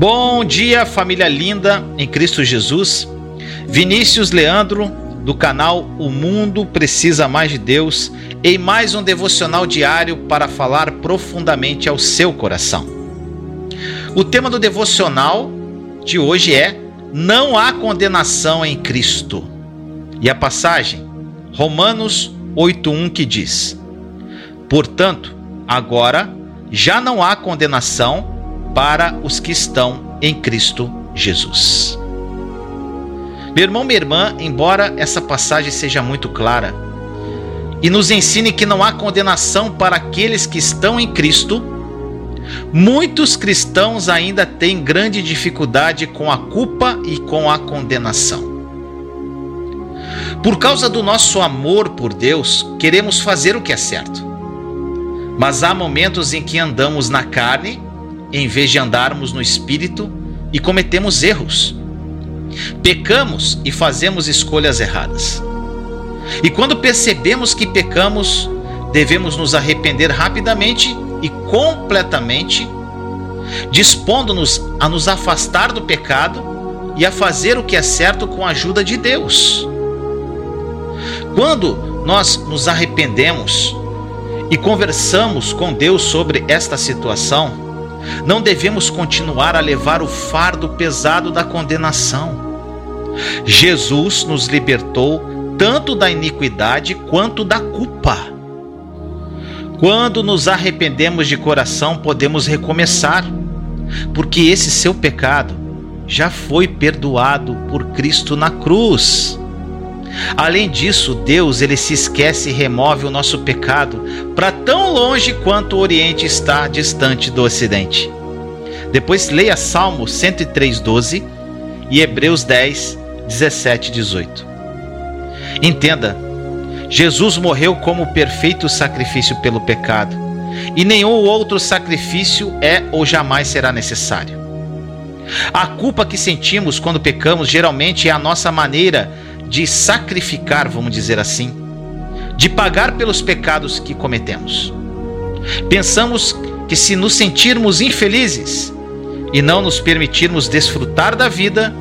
Bom dia, família linda em Cristo Jesus. Vinícius Leandro, do canal O Mundo Precisa Mais de Deus, em mais um devocional diário para falar profundamente ao seu coração. O tema do devocional de hoje é Não há condenação em Cristo. E a passagem, Romanos 8:1 que diz: Portanto, agora já não há condenação para os que estão em Cristo Jesus. Meu irmão, minha irmã, embora essa passagem seja muito clara e nos ensine que não há condenação para aqueles que estão em Cristo, muitos cristãos ainda têm grande dificuldade com a culpa e com a condenação. Por causa do nosso amor por Deus, queremos fazer o que é certo. Mas há momentos em que andamos na carne em vez de andarmos no espírito e cometemos erros. Pecamos e fazemos escolhas erradas. E quando percebemos que pecamos, devemos nos arrepender rapidamente e completamente, dispondo-nos a nos afastar do pecado e a fazer o que é certo com a ajuda de Deus. Quando nós nos arrependemos e conversamos com Deus sobre esta situação, não devemos continuar a levar o fardo pesado da condenação. Jesus nos libertou tanto da iniquidade quanto da culpa. Quando nos arrependemos de coração, podemos recomeçar, porque esse seu pecado já foi perdoado por Cristo na cruz. Além disso, Deus ele se esquece e remove o nosso pecado para tão longe quanto o Oriente está distante do Ocidente. Depois leia Salmo 103:12 e Hebreus 10, 17 18. Entenda, Jesus morreu como perfeito sacrifício pelo pecado, e nenhum outro sacrifício é ou jamais será necessário. A culpa que sentimos quando pecamos geralmente é a nossa maneira de sacrificar, vamos dizer assim, de pagar pelos pecados que cometemos. Pensamos que se nos sentirmos infelizes e não nos permitirmos desfrutar da vida,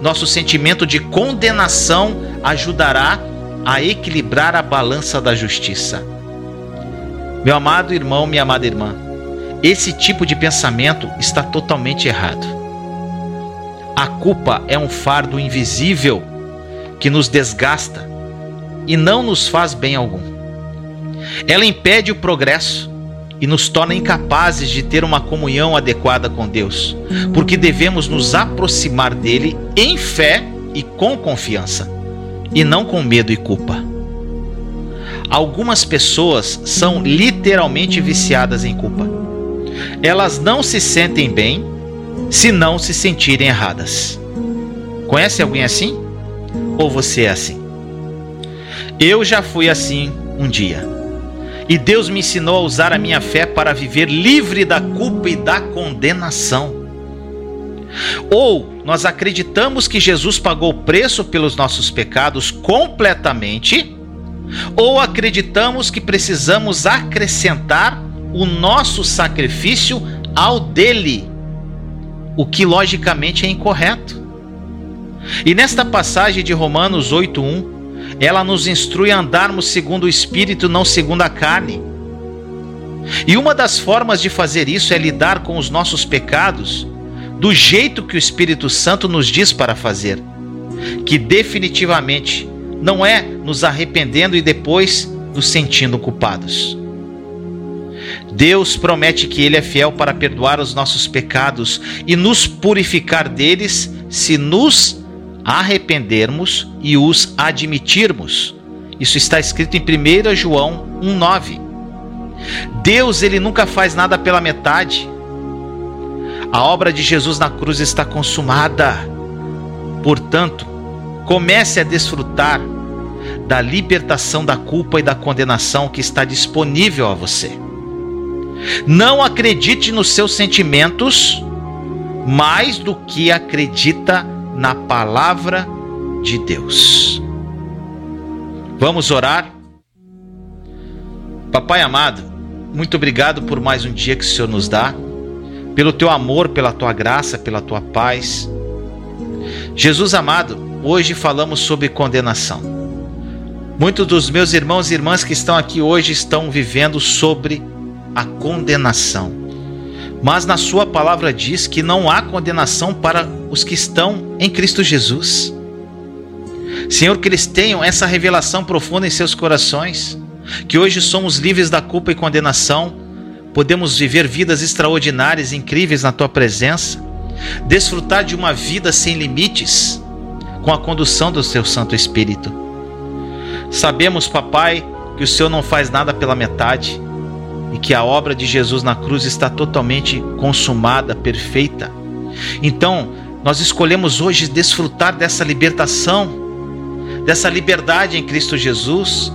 nosso sentimento de condenação ajudará a equilibrar a balança da justiça. Meu amado irmão, minha amada irmã, esse tipo de pensamento está totalmente errado. A culpa é um fardo invisível que nos desgasta e não nos faz bem algum. Ela impede o progresso e nos torna incapazes de ter uma comunhão adequada com Deus, porque devemos nos aproximar dele em fé e com confiança, e não com medo e culpa. Algumas pessoas são literalmente viciadas em culpa. Elas não se sentem bem se não se sentirem erradas. Conhece alguém assim? Ou você é assim? Eu já fui assim um dia. E Deus me ensinou a usar a minha fé para viver livre da culpa e da condenação. Ou nós acreditamos que Jesus pagou o preço pelos nossos pecados completamente, ou acreditamos que precisamos acrescentar o nosso sacrifício ao dele, o que logicamente é incorreto. E nesta passagem de Romanos 8:1, ela nos instrui a andarmos segundo o espírito, não segundo a carne. E uma das formas de fazer isso é lidar com os nossos pecados do jeito que o Espírito Santo nos diz para fazer, que definitivamente não é nos arrependendo e depois nos sentindo culpados. Deus promete que Ele é fiel para perdoar os nossos pecados e nos purificar deles se nos arrependermos e os admitirmos. Isso está escrito em 1 João 1:9. Deus ele nunca faz nada pela metade. A obra de Jesus na cruz está consumada. Portanto, comece a desfrutar da libertação da culpa e da condenação que está disponível a você. Não acredite nos seus sentimentos mais do que acredita na palavra de Deus. Vamos orar? Papai amado, muito obrigado por mais um dia que o Senhor nos dá. pelo teu amor, pela tua graça, pela tua paz. Jesus amado, hoje falamos sobre condenação. Muitos dos meus irmãos e irmãs que estão aqui hoje estão vivendo sobre a condenação. Mas na Sua palavra diz que não há condenação para os que estão em Cristo Jesus. Senhor, que eles tenham essa revelação profunda em seus corações, que hoje somos livres da culpa e condenação, podemos viver vidas extraordinárias, incríveis na Tua presença, desfrutar de uma vida sem limites, com a condução do Seu Santo Espírito. Sabemos, Papai, que o Senhor não faz nada pela metade e que a obra de Jesus na cruz está totalmente consumada, perfeita. Então, nós escolhemos hoje desfrutar dessa libertação, dessa liberdade em Cristo Jesus,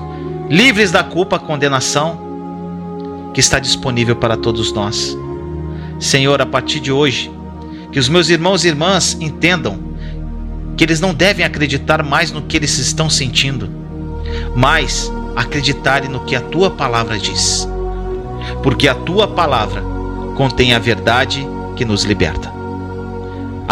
livres da culpa, condenação, que está disponível para todos nós. Senhor, a partir de hoje, que os meus irmãos e irmãs entendam que eles não devem acreditar mais no que eles estão sentindo, mas acreditarem no que a tua palavra diz porque a tua palavra contém a verdade que nos liberta.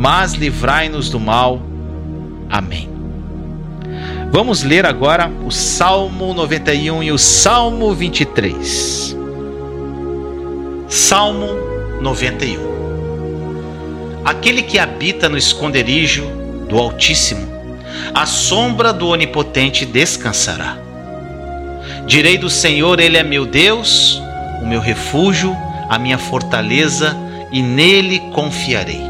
mas livrai-nos do mal. Amém. Vamos ler agora o Salmo 91 e o Salmo 23. Salmo 91 Aquele que habita no esconderijo do Altíssimo, a sombra do Onipotente descansará. Direi do Senhor, Ele é meu Deus, o meu refúgio, a minha fortaleza, e nele confiarei.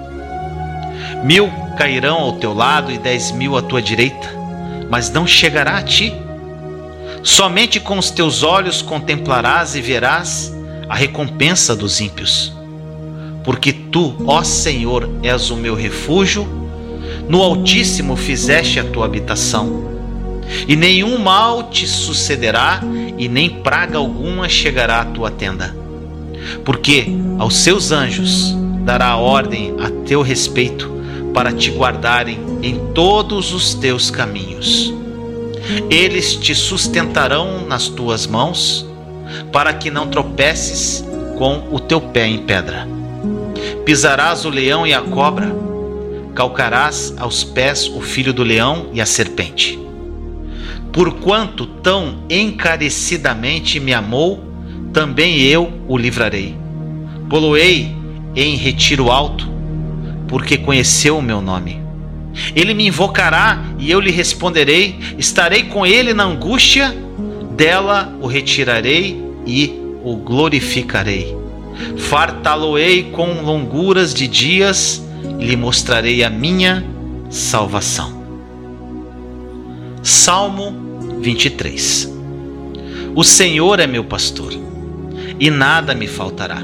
Mil cairão ao teu lado e dez mil à tua direita, mas não chegará a ti. Somente com os teus olhos contemplarás e verás a recompensa dos ímpios. Porque tu, ó Senhor, és o meu refúgio, no Altíssimo fizeste a tua habitação e nenhum mal te sucederá, e nem praga alguma chegará à tua tenda. Porque aos seus anjos dará ordem a teu respeito, para te guardarem em todos os teus caminhos. Eles te sustentarão nas tuas mãos, para que não tropeces com o teu pé em pedra. Pisarás o leão e a cobra, calcarás aos pés o filho do leão e a serpente Porquanto tão encarecidamente me amou, também eu o livrarei. Poloei em retiro alto, porque conheceu o meu nome. Ele me invocará e eu lhe responderei. Estarei com ele na angústia, dela o retirarei e o glorificarei. Fartá-lo-ei com longuras de dias lhe mostrarei a minha salvação. Salmo 23 O Senhor é meu pastor, e nada me faltará.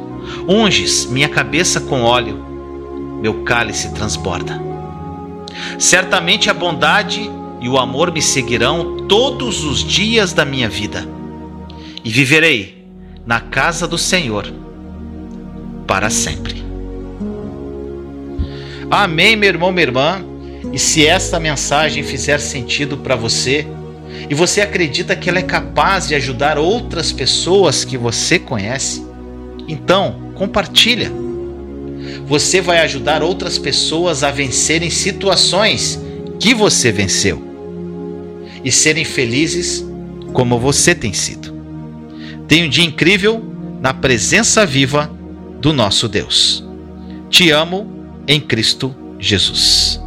Unges minha cabeça com óleo, meu cálice transborda. Certamente a bondade e o amor me seguirão todos os dias da minha vida, e viverei na casa do Senhor para sempre. Amém, meu irmão, minha irmã. E se esta mensagem fizer sentido para você, e você acredita que ela é capaz de ajudar outras pessoas que você conhece, então compartilha. Você vai ajudar outras pessoas a vencerem situações que você venceu e serem felizes como você tem sido. Tenha um dia incrível na presença viva do nosso Deus. Te amo em Cristo Jesus.